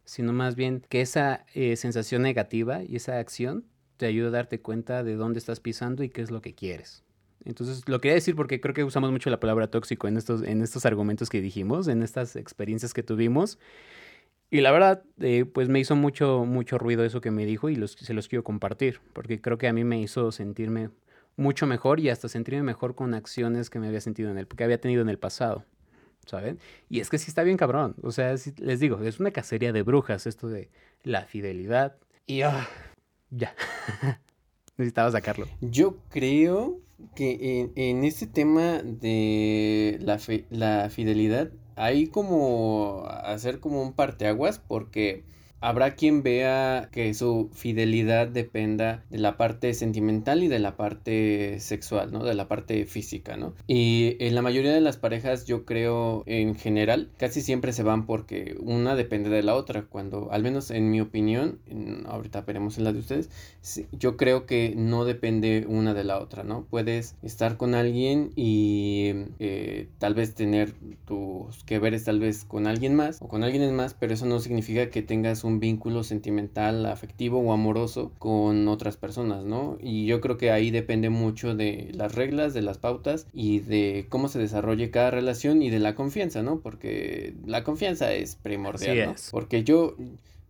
sino más bien que esa eh, sensación negativa y esa acción te ayuda a darte cuenta de dónde estás pisando y qué es lo que quieres. Entonces, lo quería decir porque creo que usamos mucho la palabra tóxico en estos, en estos argumentos que dijimos, en estas experiencias que tuvimos. Y la verdad, eh, pues me hizo mucho, mucho ruido eso que me dijo y se los quiero compartir, porque creo que a mí me hizo sentirme mucho mejor y hasta sentirme mejor con acciones que me había sentido en el, que había tenido en el pasado, ¿saben? Y es que sí está bien cabrón, o sea, les digo, es una cacería de brujas esto de la fidelidad y ah, ya, necesitaba sacarlo. Yo creo que en, en este tema de la, la fidelidad hay como hacer como un parteaguas porque habrá quien vea que su fidelidad dependa de la parte sentimental y de la parte sexual, ¿no? De la parte física, ¿no? Y en la mayoría de las parejas yo creo en general casi siempre se van porque una depende de la otra, cuando al menos en mi opinión, ahorita veremos en la de ustedes, yo creo que no depende una de la otra, ¿no? Puedes estar con alguien y eh, tal vez tener tus que veres tal vez con alguien más o con alguien más, pero eso no significa que tengas un un vínculo sentimental, afectivo o amoroso con otras personas, ¿no? Y yo creo que ahí depende mucho de las reglas, de las pautas y de cómo se desarrolle cada relación y de la confianza, ¿no? Porque la confianza es primordial, ¿no? Porque yo,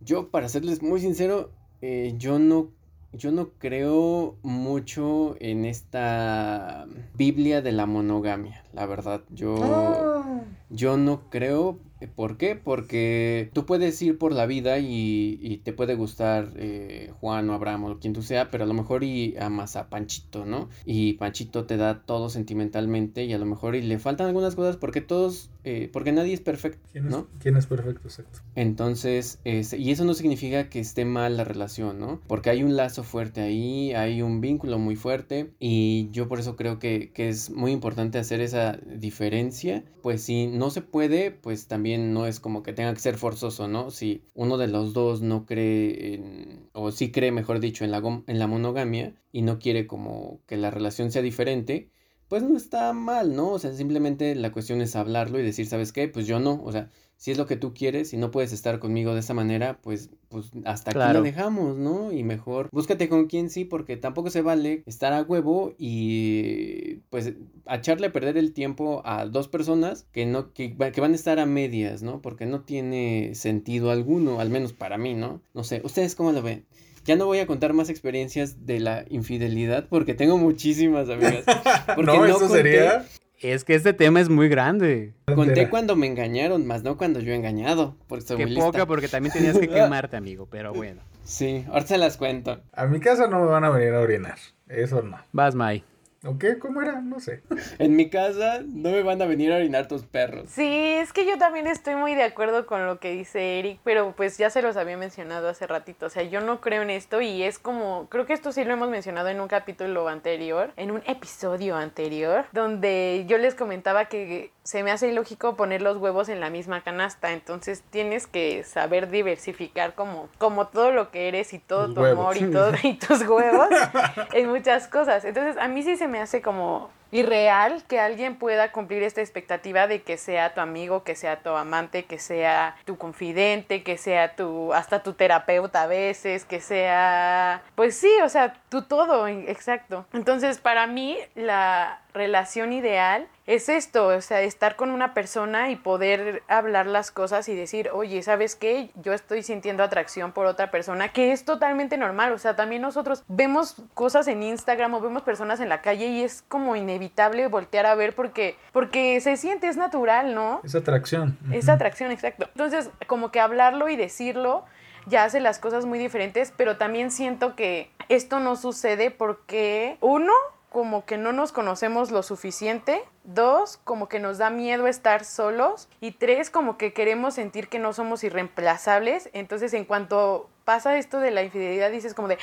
yo, para serles muy sincero, eh, yo no yo no creo mucho en esta Biblia de la monogamia, la verdad. Yo, ah. Yo no creo ¿Por qué? Porque tú puedes ir por la vida y, te puede gustar eh, Juan o Abraham o quien tú sea, pero a lo mejor y amas a Panchito, ¿no? Y Panchito te da todo sentimentalmente y a lo mejor y le faltan algunas cosas porque todos, eh, porque nadie es perfecto, ¿no? ¿Quién es perfecto? Exacto. Entonces, y eso no significa que esté mal la relación, ¿no? Porque hay un lazo fuerte ahí, hay un vínculo muy fuerte y yo por eso creo que, que es muy importante hacer esa diferencia. Pues si no se puede, pues también no es como que tenga que ser forzoso, ¿no? Si uno de los dos no cree en, o sí cree, mejor dicho, en la, en la monogamia y no quiere como que la relación sea diferente, pues no está mal, ¿no? O sea, simplemente la cuestión es hablarlo y decir, ¿sabes qué? Pues yo no, o sea, si es lo que tú quieres y no puedes estar conmigo de esa manera, pues, pues hasta aquí lo dejamos, ¿no? Y mejor búscate con quien sí, porque tampoco se vale estar a huevo y pues echarle a perder el tiempo a dos personas que no, que, que van a estar a medias, ¿no? Porque no tiene sentido alguno, al menos para mí, ¿no? No sé, ¿ustedes cómo lo ven? Ya no voy a contar más experiencias de la infidelidad porque tengo muchísimas amigas. Porque no, eso sería es que este tema es muy grande. Conté cuando me engañaron, más no cuando yo he engañado. Porque Qué poca, porque también tenías que quemarte, amigo, pero bueno. Sí, ahora se las cuento. A mi casa no me van a venir a orinar. Eso no. Vas, Mai. ¿O qué? ¿Cómo era? No sé. En mi casa no me van a venir a orinar tus perros. Sí, es que yo también estoy muy de acuerdo con lo que dice Eric, pero pues ya se los había mencionado hace ratito. O sea, yo no creo en esto y es como, creo que esto sí lo hemos mencionado en un capítulo anterior, en un episodio anterior, donde yo les comentaba que se me hace ilógico poner los huevos en la misma canasta. Entonces tienes que saber diversificar como, como todo lo que eres y todo tu amor y, todo, y tus huevos en muchas cosas. Entonces a mí sí se me hace como irreal que alguien pueda cumplir esta expectativa de que sea tu amigo, que sea tu amante, que sea tu confidente, que sea tu hasta tu terapeuta a veces, que sea pues sí, o sea, tu todo, exacto. Entonces, para mí la relación ideal es esto, o sea, estar con una persona y poder hablar las cosas y decir, oye, ¿sabes qué? Yo estoy sintiendo atracción por otra persona, que es totalmente normal, o sea, también nosotros vemos cosas en Instagram o vemos personas en la calle y es como inevitable voltear a ver porque, porque se siente, es natural, ¿no? Es atracción. Es atracción, exacto. Entonces, como que hablarlo y decirlo ya hace las cosas muy diferentes, pero también siento que esto no sucede porque, uno, como que no nos conocemos lo suficiente. Dos, como que nos da miedo estar solos. Y tres, como que queremos sentir que no somos irreemplazables. Entonces, en cuanto pasa esto de la infidelidad, dices como de,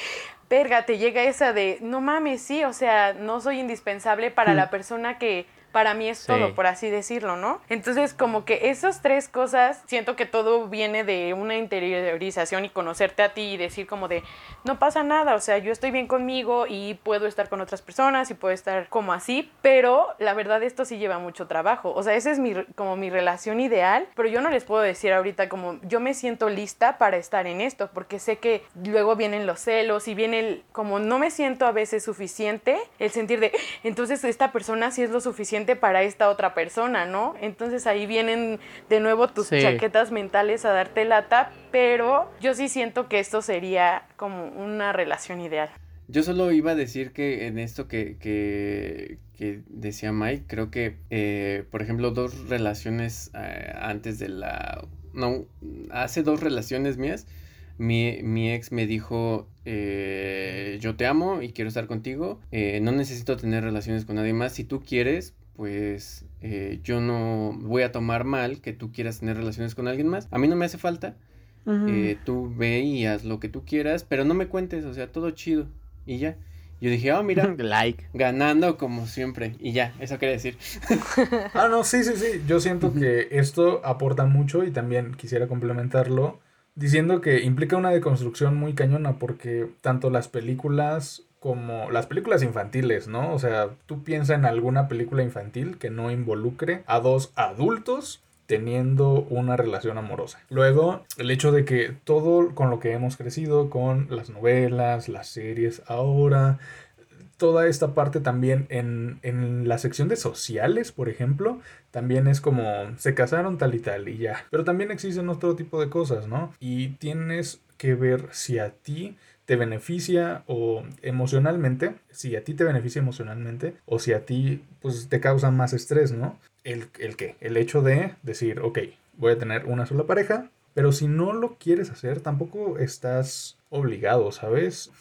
perga, te llega esa de, no mames, sí, o sea, no soy indispensable para la persona que para mí es todo, por así decirlo, ¿no? Entonces, como que esas tres cosas, siento que todo viene de una interiorización y conocerte a ti y decir como de, no pasa nada, o sea, yo estoy bien conmigo y puedo estar con otras personas y puedo estar como así, pero la verdad esto sí lleva mucho trabajo, o sea, esa es mi, como mi relación ideal, pero yo no les puedo decir ahorita como yo me siento lista para estar en esto, porque sé que luego vienen los celos y viene el, como no me siento a veces suficiente, el sentir de, entonces esta persona sí es lo suficiente para esta otra persona, ¿no? Entonces ahí vienen de nuevo tus chaquetas mentales a darte lata, pero yo sí siento que esto sería como una relación ideal. Yo solo iba a decir que en esto que, que, decía Mike, creo que, eh, por ejemplo, dos relaciones eh, antes de la... No, hace dos relaciones mías, mi, mi ex me dijo, eh, yo te amo y quiero estar contigo, no necesito tener relaciones con nadie más, si tú quieres, pues eh, yo no voy a tomar mal que tú quieras tener relaciones con alguien más. A mí no me hace falta. Eh, tú ve y haz lo que tú quieras, pero no me cuentes, o sea, todo chido. Y ya. Yo dije, oh, mira, like. ganando como siempre. Y ya, eso quería decir. ah, no, sí, sí, sí. Yo siento que esto aporta mucho y también quisiera complementarlo diciendo que implica una deconstrucción muy cañona porque tanto las películas como las películas infantiles, ¿no? O sea, tú piensas en alguna película infantil que no involucre a dos adultos teniendo una relación amorosa. Luego, el hecho de que todo con lo que hemos crecido, con las novelas, las series, ahora, toda esta parte también en, en, la sección de sociales, por ejemplo, también es como se casaron tal y tal y ya. Pero también existen otro tipo de cosas, ¿no? Y tienes que ver si a ti te beneficia o emocionalmente, si a ti te beneficia emocionalmente o si a ti pues te causa más estrés, ¿no? el, el qué, el hecho de decir, ok, voy a tener una sola pareja, pero si no lo quieres hacer, tampoco estás obligado, ¿sabes?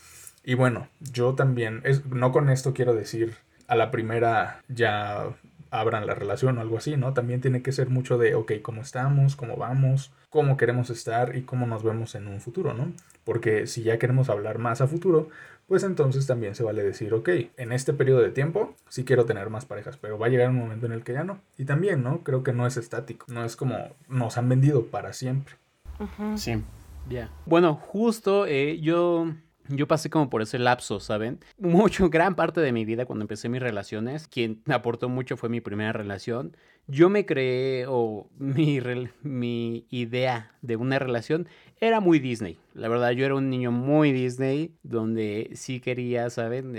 Y bueno, yo también, es, no con esto quiero decir a la primera ya abran la relación o algo así, ¿no? También tiene que ser mucho de, ok, cómo estamos, cómo vamos, cómo queremos estar y cómo nos vemos en un futuro, ¿no? Porque si ya queremos hablar más a futuro, pues entonces también se vale decir, ok, en este periodo de tiempo sí quiero tener más parejas, pero va a llegar un momento en el que ya no. Y también, ¿no? Creo que no es estático, no es como nos han vendido para siempre. Sí. Ya. Bueno, justo eh, yo yo pasé como por ese lapso, ¿saben? Mucho, gran parte de mi vida cuando empecé mis relaciones, quien aportó mucho fue mi primera relación. Yo me creé, o mi, mi idea de una relación era muy Disney. La verdad, yo era un niño muy Disney, donde sí quería, ¿saben?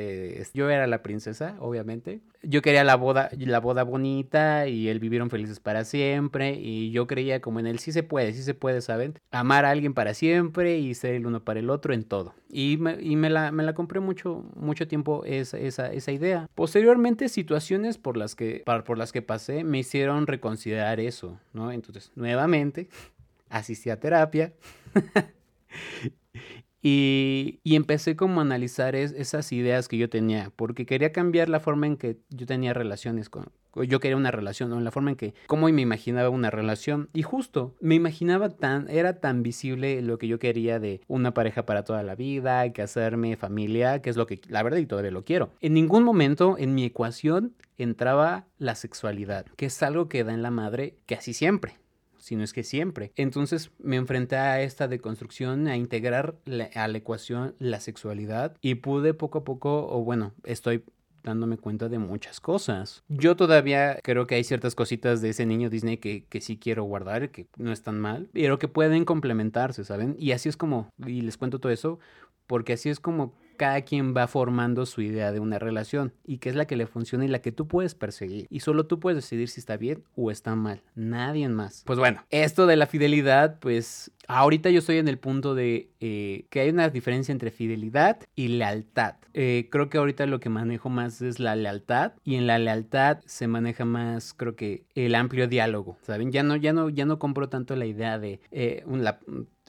yo era la princesa, obviamente. Yo quería la boda, la boda bonita y él vivieron felices para siempre. Y yo creía como en él, sí se puede, sí se puede, ¿saben? Amar a alguien para siempre y ser el uno para el otro en todo. Y me, y me, la, me la, compré mucho, mucho tiempo esa, esa, esa, idea. Posteriormente, situaciones por las, que, por las que pasé me hicieron reconsiderar eso, ¿no? Entonces, nuevamente, asistí a terapia. y, empecé como a analizar esas ideas que yo tenía, porque quería cambiar la forma en que yo tenía relaciones con, yo quería una relación, ¿no? La forma en que, cómo me imaginaba una relación. Y justo, me imaginaba tan, era tan visible lo que yo quería de una pareja para toda la vida, casarme, familia, que es lo que, la verdad, y todavía lo quiero. En ningún momento en mi ecuación entraba la sexualidad, que es algo que da en la madre casi siempre sino es que siempre. Entonces me enfrenté a esta deconstrucción, a integrar a la ecuación la sexualidad y pude poco a poco, o bueno, estoy dándome cuenta de muchas cosas. Yo todavía creo que hay ciertas cositas de ese niño Disney que, que sí quiero guardar, que no están mal, pero que pueden complementarse, ¿saben? Y así es como, y les cuento todo eso, porque así es como cada quien va formando su idea de una relación y que es la que le funciona y la que tú puedes perseguir. Y solo tú puedes decidir si está bien o está mal. Nadie más. Pues bueno, esto de la fidelidad, pues ahorita yo estoy en el punto de eh, que hay una diferencia entre fidelidad y lealtad. Eh, creo que ahorita lo que manejo más es la lealtad y en la lealtad se maneja más, creo que el amplio diálogo, ¿saben? Ya no, ya no, ya no compro tanto la idea de eh, un,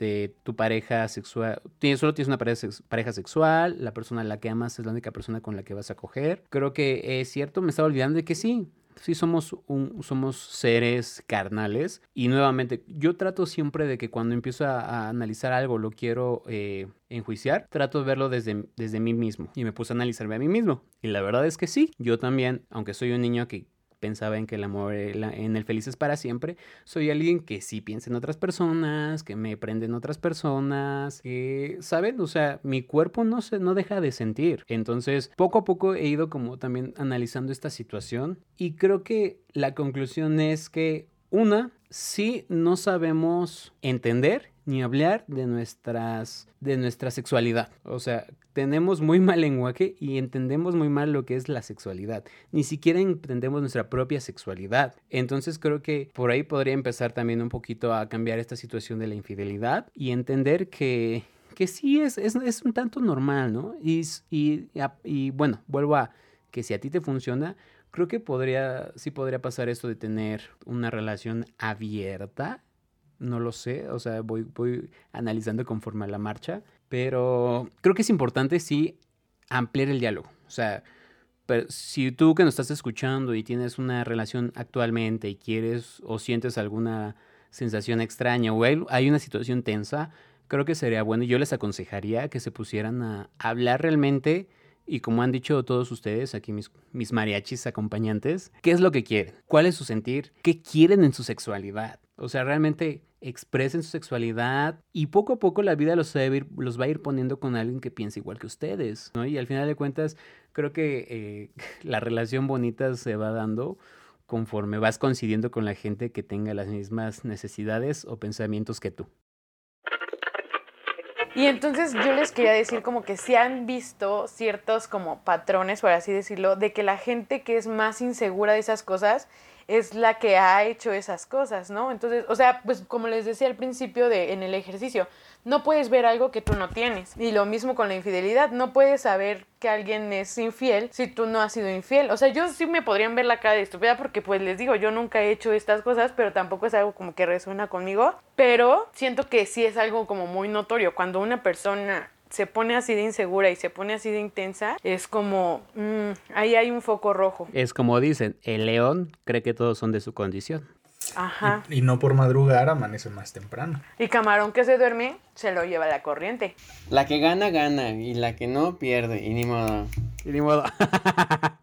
este, tu pareja sexual, solo tienes una pareja, pareja sexual, la persona a la que amas es la única persona con la que vas a coger. Creo que es cierto, me estaba olvidando de que sí, sí somos, un, somos seres carnales. Y nuevamente, yo trato siempre de que cuando empiezo a, analizar algo, lo quiero eh, enjuiciar, trato de verlo desde, desde mí mismo. Y me puse a analizarme a mí mismo. Y la verdad es que sí, yo también, aunque soy un niño que pensaba en que el amor en el feliz es para siempre, soy alguien que sí piensa en otras personas, que me prende en otras personas, que, ¿saben? O sea, mi cuerpo no, se, no deja de sentir. Entonces, poco a poco he ido como también analizando esta situación y creo que la conclusión es que, una, sí no sabemos entender ni hablar de nuestras de nuestra sexualidad. O sea, tenemos muy mal lenguaje y entendemos muy mal lo que es la sexualidad. Ni siquiera entendemos nuestra propia sexualidad. Entonces creo que por ahí podría empezar también un poquito a cambiar esta situación de la infidelidad y entender que que sí es, es, es un tanto normal, ¿no? Y, y, y bueno, vuelvo a que si a ti te funciona, creo que podría, sí podría pasar esto de tener una relación abierta no lo sé, o sea, voy, voy analizando conforme a la marcha, pero creo que es importante sí ampliar el diálogo, o sea, pero si tú que nos estás escuchando y tienes una relación actualmente y quieres o sientes alguna sensación extraña o hay una situación tensa, creo que sería bueno y yo les aconsejaría que se pusieran a hablar realmente y como han dicho todos ustedes, aquí mis, mis mariachis acompañantes, ¿qué es lo que quieren? ¿Cuál es su sentir? ¿Qué quieren en su sexualidad? O sea, realmente expresen su sexualidad y poco a poco la vida los va a ir, poniendo con alguien que piensa igual que ustedes, ¿no? Y al final de cuentas, creo que eh, la relación bonita se va dando conforme vas coincidiendo con la gente que tenga las mismas necesidades o pensamientos que tú. Y entonces yo les quería decir como que si han visto ciertos como patrones, por así decirlo, de que la gente que es más insegura de esas cosas es la que ha hecho esas cosas, ¿no? Entonces, o sea, pues como les decía al principio de en el ejercicio, no puedes ver algo que tú no tienes. Y lo mismo con la infidelidad, no puedes saber que alguien es infiel si tú no has sido infiel. O sea, yo sí me podrían ver la cara de estúpida porque pues les digo, yo nunca he hecho estas cosas, pero tampoco es algo como que resuena conmigo. Pero siento que sí es algo como muy notorio. Cuando una persona se pone así de insegura y se pone así de intensa, es como, mm, ahí hay un foco rojo. Es como dicen, el león cree que todos son de su condición. Ajá. Y, y no por madrugar amanece más temprano. Y camarón que se duerme, se lo lleva la corriente. La que gana, gana. Y la que no, pierde. Y ni modo. Y ni modo.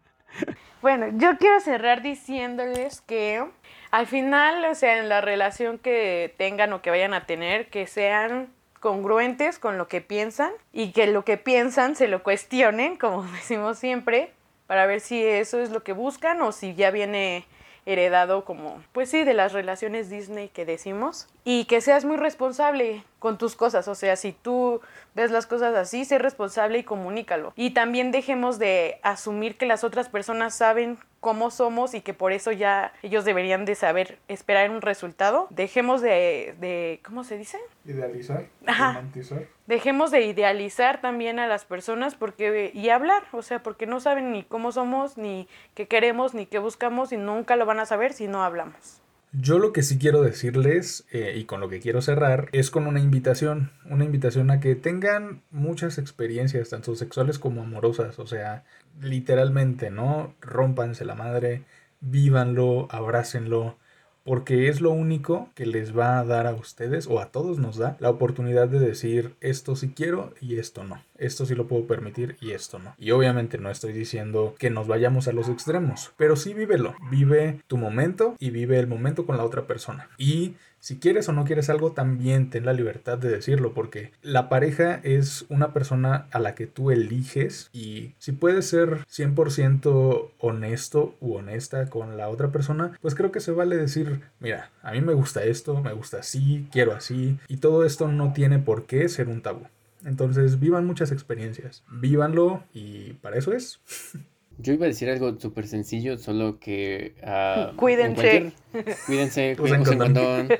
Bueno, yo quiero cerrar diciéndoles que al final, o sea, en la relación que tengan o que vayan a tener, que sean congruentes con lo que piensan y que lo que piensan se lo cuestionen, como decimos siempre, para ver si eso es lo que buscan o si ya viene heredado como, pues sí, de las relaciones Disney que decimos. Y que seas muy responsable con tus cosas, o sea, si tú ves las cosas así, sé responsable y comunícalo. Y también dejemos de asumir que las otras personas saben cómo somos y que por eso ya ellos deberían de saber esperar un resultado. Dejemos de, de ¿cómo se dice? Idealizar, Ajá. romantizar. Dejemos de idealizar también a las personas porque y hablar, o sea, porque no saben ni cómo somos, ni qué queremos, ni qué buscamos y nunca lo van a saber si no hablamos. Yo lo que sí quiero decirles eh, y con lo que quiero cerrar es con una invitación, una invitación a que tengan muchas experiencias, tanto sexuales como amorosas, o sea, literalmente, ¿no? Rómpanse la madre, vívanlo, abrácenlo, porque es lo único que les va a dar a ustedes o a todos nos da la oportunidad de decir esto sí quiero y esto no, esto sí lo puedo permitir y esto no. Y obviamente no estoy diciendo que nos vayamos a los extremos, pero sí vívelo, vive tu momento y vive el momento con la otra persona. Y si quieres o no quieres algo, también ten la libertad de decirlo, porque la pareja es una persona a la que tú eliges y si puedes ser 100% honesto u honesta con la otra persona, pues creo que se vale decir, mira, a mí me gusta esto, me gusta así, quiero así, y todo esto no tiene por qué ser un tabú. Entonces, vivan muchas experiencias, vívanlo y para eso es. Yo iba a decir algo súper sencillo, solo que... en Cuídense. Cuídense, condón. condón.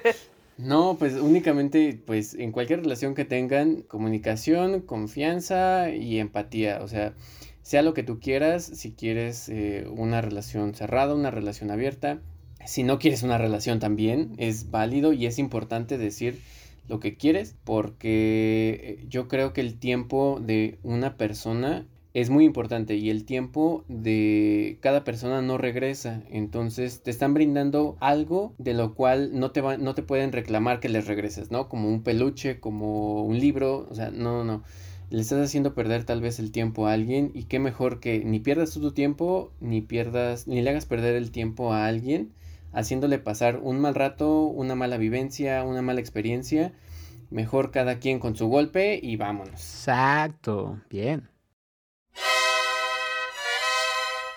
No, pues únicamente, pues en cualquier relación que tengan, comunicación, confianza y empatía. O sea, sea lo que tú quieras, si quieres eh, una relación cerrada, una relación abierta. Si no quieres una relación también, es válido y es importante decir lo que quieres, porque eh, yo creo que el tiempo de una persona es muy importante y el tiempo de cada persona no regresa. Entonces te están brindando algo de lo cual no te, va- no te pueden reclamar que les regreses, ¿no? Como un peluche, como un libro, o sea, no, no. Le estás haciendo perder tal vez el tiempo a alguien y qué mejor que ni pierdas tú tu tiempo, ni pierdas, ni le hagas perder el tiempo a alguien, haciéndole pasar un mal rato, una mala vivencia, una mala experiencia. Mejor cada quien con su golpe y vámonos. Exacto. Bien.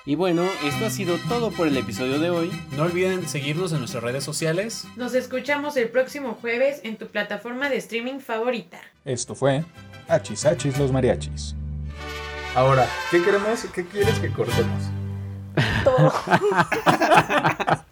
Y bueno, esto ha sido todo por el episodio de hoy. No olviden seguirnos en nuestras redes sociales. Nos escuchamos el próximo jueves en tu plataforma de streaming favorita. Esto fue Achis Achis los Mariachis. Ahora, ¿qué queremos? ¿Qué quieres que cortemos? Todo.